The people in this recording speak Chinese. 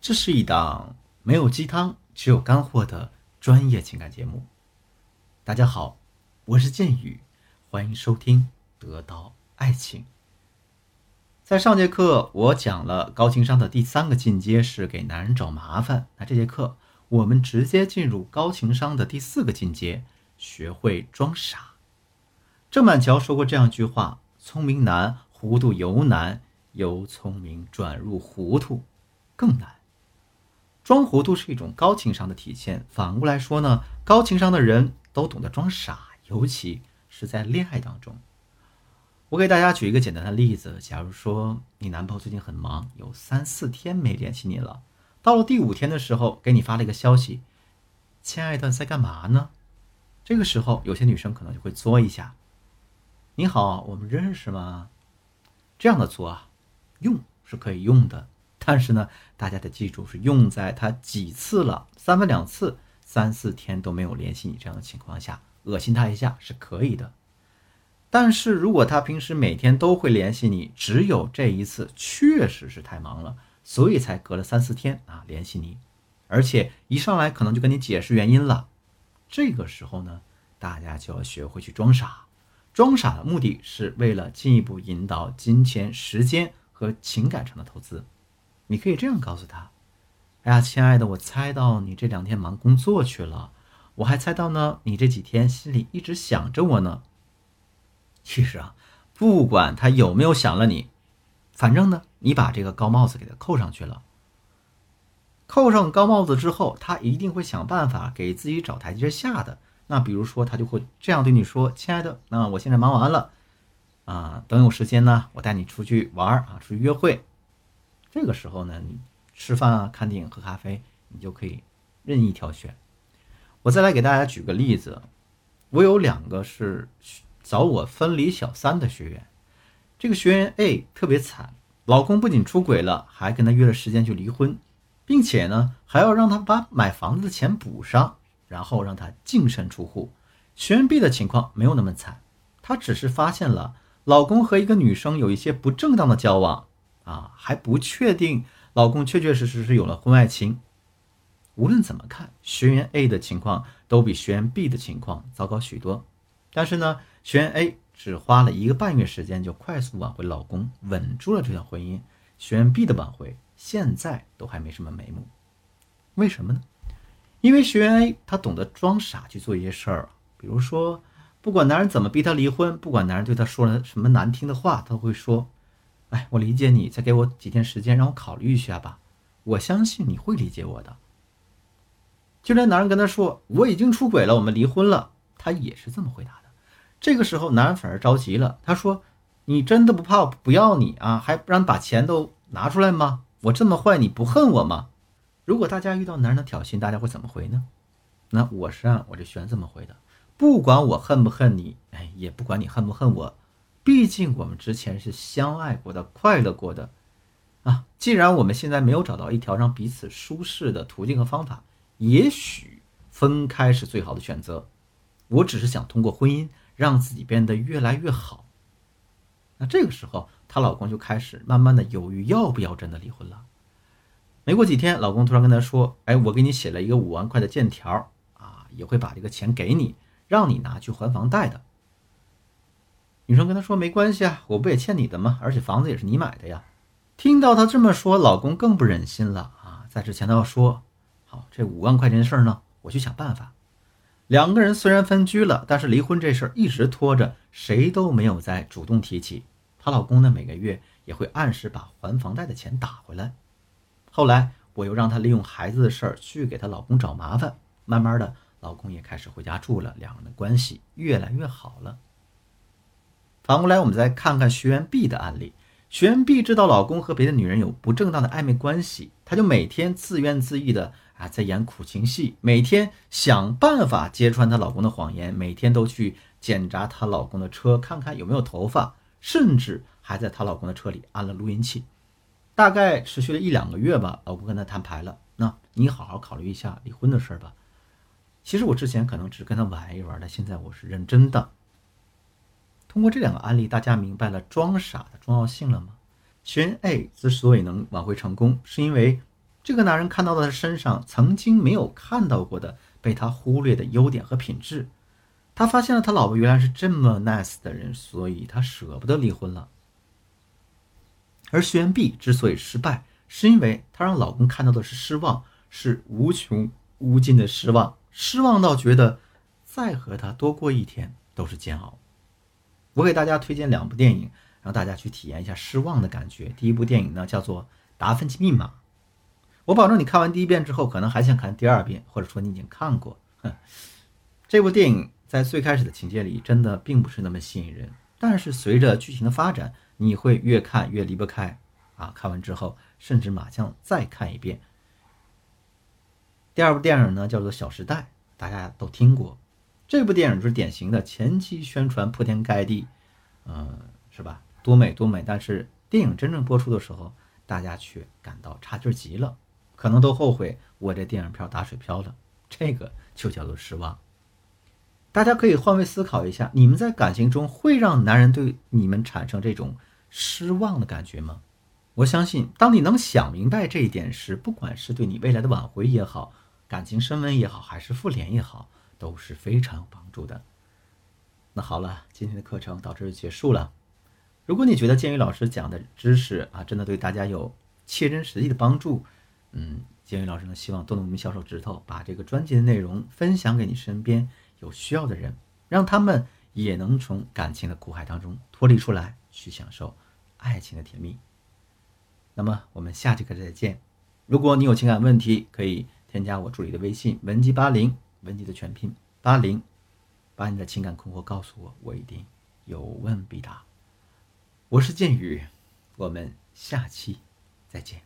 这是一档没有鸡汤，只有干货的专业情感节目。大家好，我是剑宇，欢迎收听《得到爱情》。在上节课，我讲了高情商的第三个进阶是给男人找麻烦。那这节课，我们直接进入高情商的第四个进阶，学会装傻。郑板桥说过这样一句话：“聪明难，糊涂尤难，由聪明转入糊涂更难。”装糊涂是一种高情商的体现。反过来说呢，高情商的人都懂得装傻，尤其是在恋爱当中。我给大家举一个简单的例子：假如说你男朋友最近很忙，有三四天没联系你了，到了第五天的时候，给你发了一个消息：“亲爱的，在干嘛呢？”这个时候，有些女生可能就会作一下：“你好，我们认识吗？”这样的作啊，用是可以用的。但是呢，大家得记住，是用在他几次了，三番两次、三四天都没有联系你这样的情况下，恶心他一下是可以的。但是如果他平时每天都会联系你，只有这一次确实是太忙了，所以才隔了三四天啊联系你，而且一上来可能就跟你解释原因了。这个时候呢，大家就要学会去装傻。装傻的目的是为了进一步引导金钱、时间和情感上的投资。你可以这样告诉他：“哎呀，亲爱的，我猜到你这两天忙工作去了，我还猜到呢，你这几天心里一直想着我呢。其实啊，不管他有没有想了你，反正呢，你把这个高帽子给他扣上去了。扣上高帽子之后，他一定会想办法给自己找台阶下的。那比如说，他就会这样对你说：‘亲爱的，那我现在忙完了，啊，等有时间呢，我带你出去玩啊，出去约会。’”这个时候呢，你吃饭啊、看电影、喝咖啡，你就可以任意挑选。我再来给大家举个例子，我有两个是找我分离小三的学员。这个学员 A 特别惨，老公不仅出轨了，还跟他约了时间去离婚，并且呢还要让他把买房子的钱补上，然后让他净身出户。学员 B 的情况没有那么惨，他只是发现了老公和一个女生有一些不正当的交往。啊，还不确定老公确确实实是有了婚外情。无论怎么看，学员 A 的情况都比学员 B 的情况糟糕许多。但是呢，学员 A 只花了一个半月时间就快速挽回老公，稳住了这段婚姻。学员 B 的挽回现在都还没什么眉目。为什么呢？因为学员 A 他懂得装傻去做一些事儿，比如说，不管男人怎么逼他离婚，不管男人对他说了什么难听的话，他会说。哎，我理解你，再给我几天时间，让我考虑一下吧。我相信你会理解我的。就连男人跟他说我已经出轨了，我们离婚了，他也是这么回答的。这个时候，男人反而着急了，他说：“你真的不怕我不要你啊？还不让把钱都拿出来吗？我这么坏，你不恨我吗？”如果大家遇到男人的挑衅，大家会怎么回呢？那我是按我这选这么回的：不管我恨不恨你，哎，也不管你恨不恨我。毕竟我们之前是相爱过的、快乐过的，啊！既然我们现在没有找到一条让彼此舒适的途径和方法，也许分开是最好的选择。我只是想通过婚姻让自己变得越来越好。那这个时候，她老公就开始慢慢的犹豫要不要真的离婚了。没过几天，老公突然跟她说：“哎，我给你写了一个五万块的借条，啊，也会把这个钱给你，让你拿去还房贷的。”女生跟他说：“没关系啊，我不也欠你的吗？而且房子也是你买的呀。”听到她这么说，老公更不忍心了啊！在之前他要说：“好，这五万块钱的事儿呢，我去想办法。”两个人虽然分居了，但是离婚这事儿一直拖着，谁都没有再主动提起。她老公呢，每个月也会按时把还房贷的钱打回来。后来我又让她利用孩子的事儿去给她老公找麻烦，慢慢的，老公也开始回家住了，两人的关系越来越好了。反过来，我们再看看学员 B 的案例。学员 B 知道老公和别的女人有不正当的暧昧关系，她就每天自怨自艾的啊，在演苦情戏，每天想办法揭穿她老公的谎言，每天都去检查她老公的车，看看有没有头发，甚至还在她老公的车里安了录音器。大概持续了一两个月吧，老公跟她摊牌了，那你好好考虑一下离婚的事儿吧。其实我之前可能只是跟他玩一玩的，现在我是认真的。通过这两个案例，大家明白了装傻的重要性了吗？学员 A 之所以能挽回成功，是因为这个男人看到了他身上曾经没有看到过的、被他忽略的优点和品质。他发现了他老婆原来是这么 nice 的人，所以他舍不得离婚了。而徐元璧之所以失败，是因为她让老公看到的是失望，是无穷无尽的失望，失望到觉得再和他多过一天都是煎熬。我给大家推荐两部电影，让大家去体验一下失望的感觉。第一部电影呢叫做《达芬奇密码》，我保证你看完第一遍之后，可能还想看第二遍，或者说你已经看过。这部电影在最开始的情节里真的并不是那么吸引人，但是随着剧情的发展。你会越看越离不开，啊！看完之后甚至马上再看一遍。第二部电影呢，叫做《小时代》，大家都听过。这部电影就是典型的前期宣传铺天盖地，嗯，是吧？多美多美！但是电影真正播出的时候，大家却感到差劲极了，可能都后悔我这电影票打水漂了。这个就叫做失望。大家可以换位思考一下，你们在感情中会让男人对你们产生这种？失望的感觉吗？我相信，当你能想明白这一点时，不管是对你未来的挽回也好，感情升温也好，还是复联也好，都是非常有帮助的。那好了，今天的课程到这就结束了。如果你觉得建宇老师讲的知识啊，真的对大家有切身实际的帮助，嗯，建宇老师呢希望动动你们小手指头，把这个专辑的内容分享给你身边有需要的人，让他们也能从感情的苦海当中脱离出来。去享受爱情的甜蜜。那么我们下节课再见。如果你有情感问题，可以添加我助理的微信文姬八零，文集的全拼八零，把你的情感困惑告诉我，我一定有问必答。我是剑宇，我们下期再见。